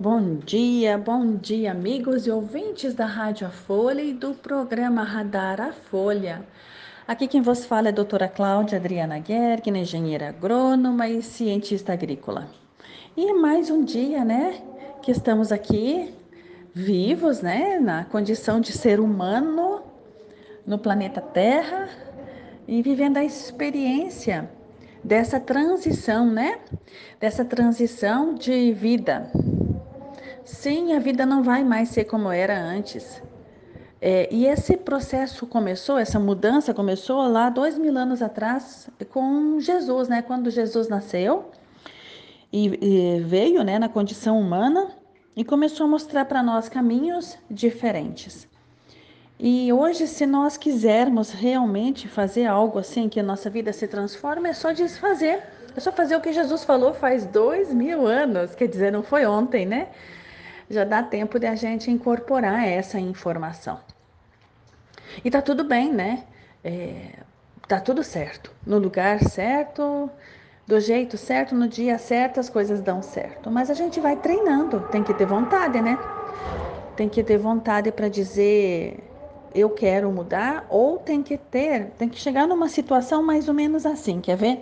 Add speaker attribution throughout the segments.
Speaker 1: Bom dia, bom dia, amigos e ouvintes da Rádio A Folha e do programa Radar A Folha. Aqui quem vos fala é a doutora Cláudia Adriana Gerg, engenheira agrônoma e cientista agrícola. E mais um dia, né, que estamos aqui vivos, né, na condição de ser humano no planeta Terra e vivendo a experiência dessa transição, né, dessa transição de vida Sim, a vida não vai mais ser como era antes. É, e esse processo começou, essa mudança começou lá dois mil anos atrás com Jesus, né? Quando Jesus nasceu e, e veio, né, na condição humana e começou a mostrar para nós caminhos diferentes. E hoje, se nós quisermos realmente fazer algo assim que a nossa vida se transforme, é só desfazer. É só fazer o que Jesus falou faz dois mil anos. Quer dizer, não foi ontem, né? Já dá tempo de a gente incorporar essa informação. E tá tudo bem, né? É, tá tudo certo. No lugar certo, do jeito certo, no dia certo, as coisas dão certo. Mas a gente vai treinando, tem que ter vontade, né? Tem que ter vontade para dizer eu quero mudar, ou tem que ter, tem que chegar numa situação mais ou menos assim, quer ver?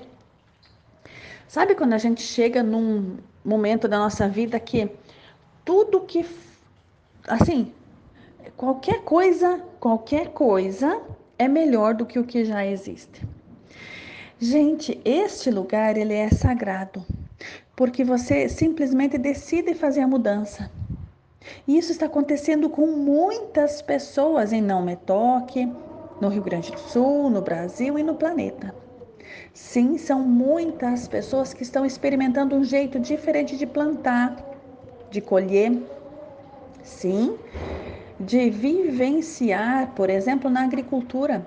Speaker 1: Sabe quando a gente chega num momento da nossa vida que tudo que assim, qualquer coisa, qualquer coisa é melhor do que o que já existe. Gente, este lugar ele é sagrado, porque você simplesmente decide fazer a mudança. E isso está acontecendo com muitas pessoas em Não Me Toque, no Rio Grande do Sul, no Brasil e no planeta. Sim, são muitas pessoas que estão experimentando um jeito diferente de plantar, de colher, sim, de vivenciar, por exemplo, na agricultura.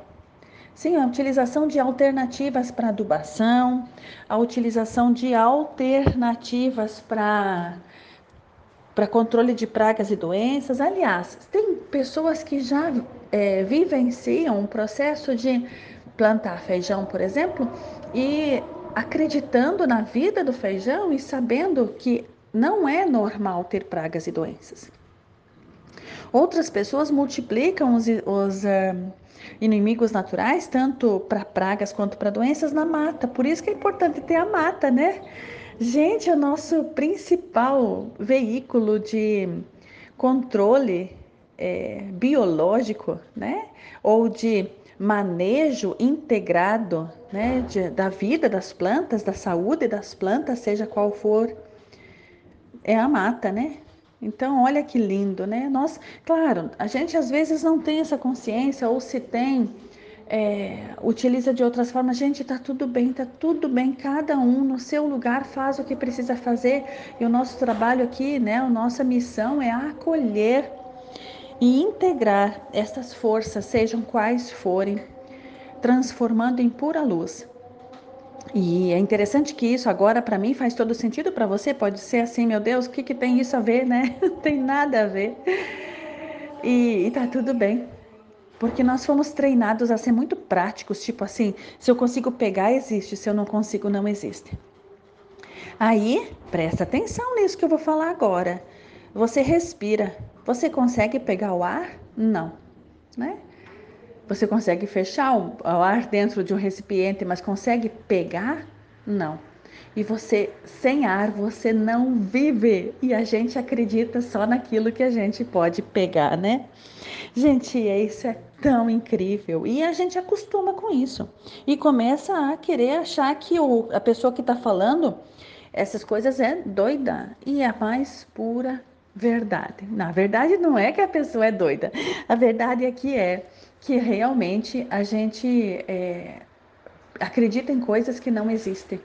Speaker 1: Sim, a utilização de alternativas para adubação, a utilização de alternativas para para controle de pragas e doenças. Aliás, tem pessoas que já é, vivenciam um processo de plantar feijão, por exemplo, e acreditando na vida do feijão e sabendo que não é normal ter pragas e doenças. Outras pessoas multiplicam os, os uh, inimigos naturais, tanto para pragas quanto para doenças, na mata. Por isso que é importante ter a mata, né? Gente, é o nosso principal veículo de controle é, biológico, né? Ou de manejo integrado né? De, da vida das plantas, da saúde das plantas, seja qual for é a mata, né? Então, olha que lindo, né? Nós, claro, a gente às vezes não tem essa consciência, ou se tem, é, utiliza de outras formas. Gente, tá tudo bem, tá tudo bem. Cada um no seu lugar faz o que precisa fazer. E o nosso trabalho aqui, né? A nossa missão é acolher e integrar essas forças, sejam quais forem, transformando em pura luz e é interessante que isso agora para mim faz todo sentido para você. Pode ser assim, meu Deus, o que, que tem isso a ver, né? Não tem nada a ver. E, e tá tudo bem. Porque nós fomos treinados a ser muito práticos, tipo assim, se eu consigo pegar, existe, se eu não consigo, não existe. Aí, presta atenção nisso que eu vou falar agora. Você respira. Você consegue pegar o ar? Não, né? Você consegue fechar o ar dentro de um recipiente, mas consegue pegar? Não. E você, sem ar, você não vive. E a gente acredita só naquilo que a gente pode pegar, né? Gente, isso é tão incrível. E a gente acostuma com isso. E começa a querer achar que o, a pessoa que está falando essas coisas é doida. E é a mais pura verdade. Na verdade, não é que a pessoa é doida. A verdade é que é que realmente a gente é, acredita em coisas que não existem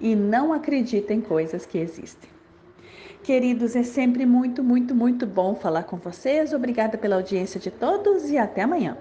Speaker 1: e não acredita em coisas que existem. Queridos, é sempre muito, muito, muito bom falar com vocês. Obrigada pela audiência de todos e até amanhã.